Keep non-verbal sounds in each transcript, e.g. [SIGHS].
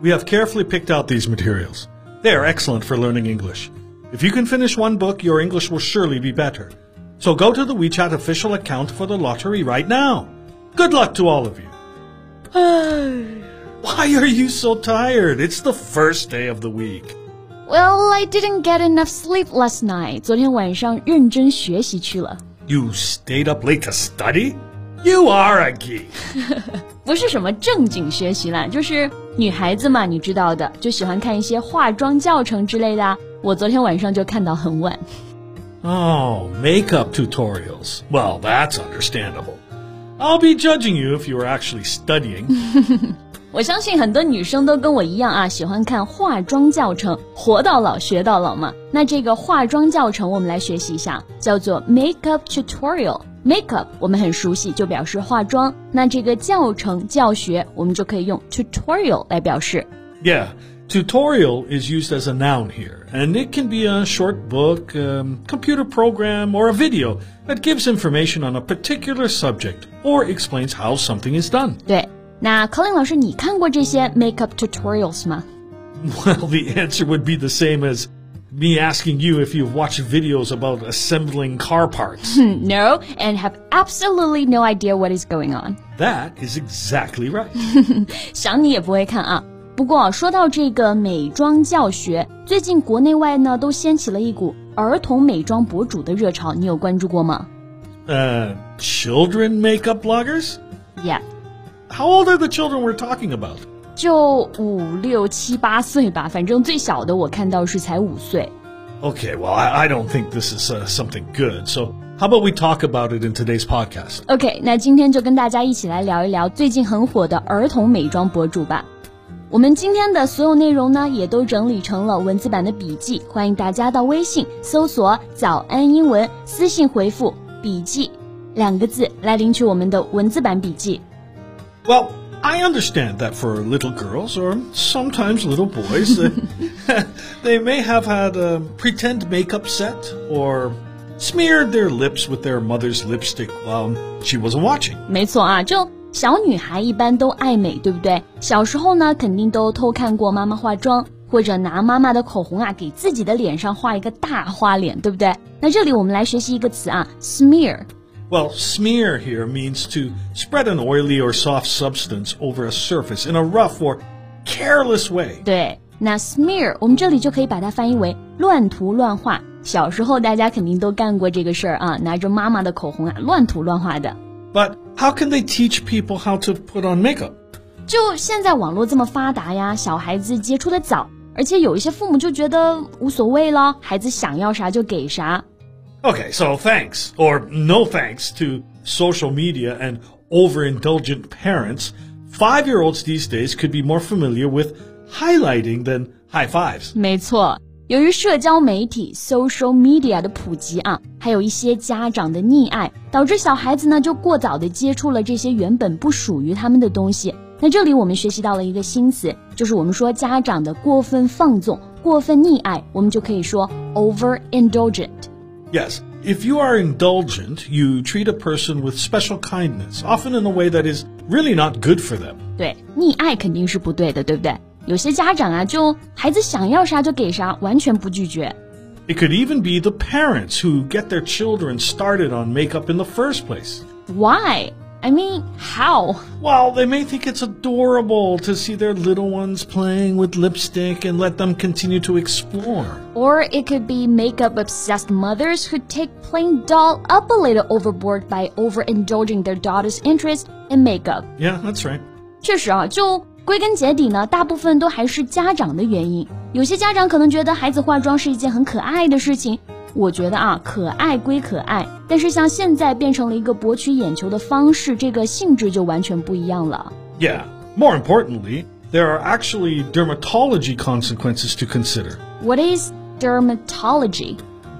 we have carefully picked out these materials. They are excellent for learning English. If you can finish one book, your English will surely be better. So go to the WeChat official account for the lottery right now. Good luck to all of you. [SIGHS] Why are you so tired? It's the first day of the week. Well, I didn't get enough sleep last night. 昨天晚上认真学习去了。 You stayed up late to study? You are a geek. [LAUGHS] 不是什么正经学习啦，就是 女孩子嘛，你知道的，就喜欢看一些化妆教程之类的啊。我昨天晚上就看到很晚。Oh, makeup tutorials. Well, that's understandable. I'll be judging you if you were actually studying. 我相信很多女生都跟我一样啊，喜欢看化妆教程，活到老学到老嘛。那这个化妆教程，我们来学习一下，叫做 makeup tutorial。makeup 我们很熟悉，就表示化妆。那这个教程教学，我们就可以用 tutorial 来表示。 yeah, tutorial is used as a noun here, and it can be a short book, um, computer program, or a video that gives information on a particular subject or explains how something is done. 对，那 Colin 老师，你看过这些 makeup tutorials 吗？ Well, [LAUGHS] the answer would be the same as me asking you if you've watched videos about assembling car parts. [LAUGHS] No, and have absolutely no idea what is going on. that is exactly right. [LAUGHS] 想你也不会看啊。不过说到这个美妆教学，最近国内外呢都掀起了一股儿童美妆博主的热潮，你有关注过吗 Uh, children makeup bloggers? ？Yeah， How old are the children we're talking about? 就五六七八岁吧，反正最小的我看到是才五岁。Okay, well, I, I don't think this is uh, something good. So, how about we talk about it in today's podcast? OK，那今天就跟大家一起来聊一聊最近很火的儿童美妆博主吧。我们今天的所有内容呢，也都整理成了文字版的笔记，欢迎大家到微信搜索“早安英文”，私信回复“笔记”两个字来领取我们的文字版笔记。Well, I understand that for little girls or sometimes little boys, [LAUGHS] uh, they may have had a pretend makeup set or smeared their lips with their mother's lipstick while she wasn't watching. 没错啊，就小女孩一般都爱美，对不对？小时候呢，肯定都偷看过妈妈化妆，或者拿妈妈的口红啊，给自己的脸上画一个大花脸，对不对？那这里我们来学习一个词啊，smear。 Well, smear here means to spread an oily or soft substance over a surface in a rough or careless way. 对，那 smear 我们这里就可以把它翻译为乱涂乱画。小时候大家肯定都干过这个事儿啊，拿着妈妈的口红啊，乱涂乱画的。 But how can they teach people how to put on makeup? 就现在网络这么发达呀，小孩子接触的早，而且有一些父母就觉得无所谓了，孩子想要啥就给啥。 Okay, so thanks or no thanks to social media and overindulgent parents, five year olds these days could be more familiar with highlighting than high fives. 没错，由于社交媒体 social media 的普及啊，还有一些家长的溺爱，导致小孩子呢就过早的接触了这些原本不属于他们的东西。那这里我们学习到了一个新词，就是我们说家长的过分放纵、过分溺爱，我们就可以说 overindulgent。 Yes, if you are indulgent, you treat a person with special kindness, often in a way that is really not good for them. 对，溺爱肯定是不对的，对不对？有些家长啊，就孩子想要啥就给啥，完全不拒绝。 It could even be the parents who get their children started on makeup in the first place. Why? I mean, how? Well, they may think it's adorable to see their little ones playing with lipstick and let them continue to explore. Or it could be makeup obsessed mothers who take plain doll up a little overboard by overindulging their daughter's interest in makeup. Yeah, that's right. 确实啊，就归根结底呢，大部分都还是家长的原因。有些家长可能觉得孩子化妆是一件很可爱的事情， 我觉得啊，可爱归可爱，但是像现在变成了一个博取眼球的方式，这个性质就完全不一样了。Yeah. More importantly, there are actually dermatology consequences to consider. What is dermatology?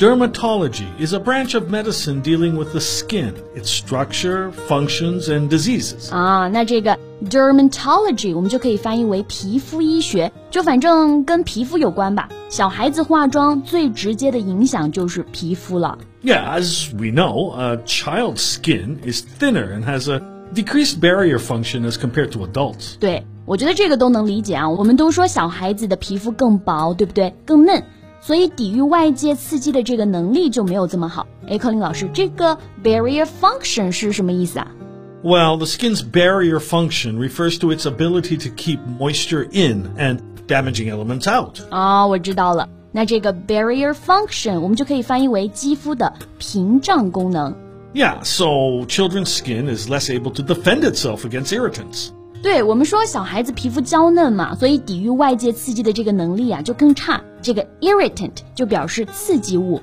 Dermatology is a branch of medicine dealing with the skin, its structure, functions, and diseases. 啊，那这个 dermatology 我们就可以翻译为皮肤医学，就反正跟皮肤有关吧。小孩子化妆最直接的影响就是皮肤了。Yeah, as we know, a child's skin is thinner and has a decreased barrier function as compared to adults. 对，我觉得这个都能理解啊。我们都说小孩子的皮肤更薄，对不对？更嫩。 所以抵御外界刺激的这个能力就没有这么好。哎，柯林老师，这个 barrier function 是什么意思啊？Well, the skin's barrier function refers to its ability to keep moisture in and damaging elements out. 哦，我知道了。那这个 barrier function 我们就可以翻译为肌肤的屏障功能。Yeah, so children's skin is less able to defend itself against irritants. 对我们说，小孩子皮肤娇嫩嘛，所以抵御外界刺激的这个能力啊就更差。这个 irritant 就表示刺激物。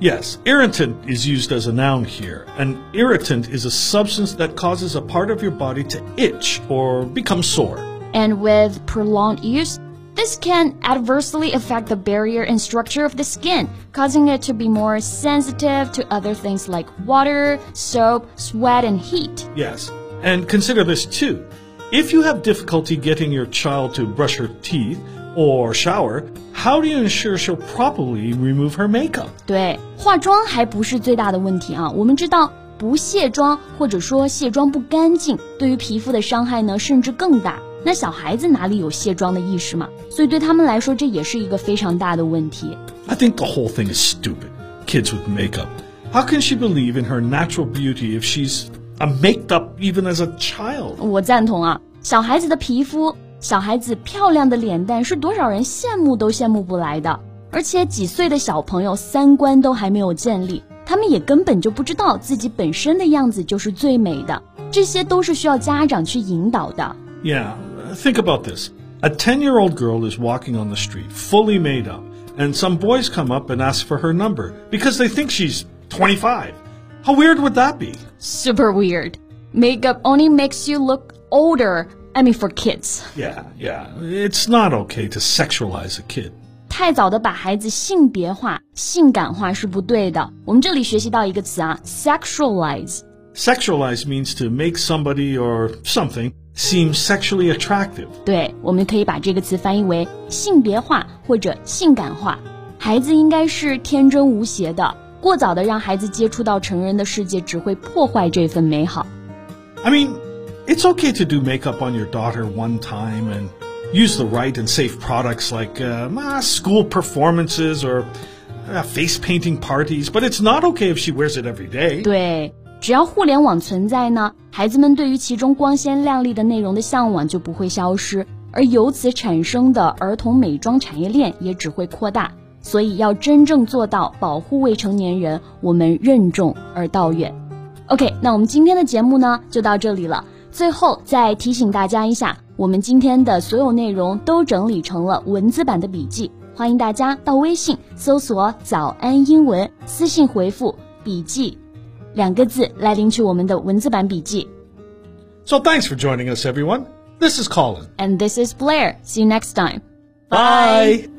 Yes, irritant is used as a noun here. An irritant is a substance that causes a part of your body to itch or become sore. And with prolonged use, this can adversely affect the barrier and structure of the skin, causing it to be more sensitive to other things like water, soap, sweat, and heat. Yes, and consider this too. If you have difficulty getting your child to brush her teeth or shower, how do you ensure she'll properly remove her makeup? 对，化妆还不是最大的问题啊。我们知道，不卸妆或者说卸妆不干净，对于皮肤的伤害呢，甚至更大。那小孩子哪里有卸妆的意识嘛？所以对他们来说，这也是一个非常大的问题。I think the whole thing is stupid. Kids with makeup. How can she believe in her natural beauty if she's a maked up even as a child. 我赞同啊，小孩子的皮肤，小孩子漂亮的脸蛋是多少人羡慕都羡慕不来的。而且几岁的小朋友三观都还没有建立，他们也根本就不知道自己本身的样子就是最美的。这些都是需要家长去引导的。Yeah, think about this. A 10-year-old girl is walking on the street, fully made up, and some boys come up and ask for her number because they think she's 25. How weird would that be? Super weird. Makeup only makes you look older. I mean, for kids. Yeah, yeah. It's not okay to sexualize a kid. 太早的把孩子性别化、性感化是不对的。我们这里学习到一个词啊，sexualize。Sexualize means to make somebody or something seem sexually attractive. 对，我们可以把这个词翻译为性别化或者性感化。孩子应该是天真无邪的。 过早的让孩子接触到成人的世界，只会破坏这份美好。I mean, it's okay to do makeup on your daughter one time and use the right and safe products like uh, school performances or uh, face painting parties, but it's not okay if she wears it every day. 对，只要互联网存在呢，孩子们对于其中光鲜亮丽的内容的向往就不会消失，而由此产生的儿童美妆产业链也只会扩大。所以要真正做到保护未成年人，我们任重而道远。OK，那我们今天的节目呢就到这里了。最后再提醒大家一下，我们今天的所有内容都整理成了文字版的笔记，欢迎大家到微信搜索“早安英文”，私信回复“笔记”两个字来领取我们的文字版笔记。So thanks for joining us, everyone. This is Colin. And this is Blair. See you next time. Bye.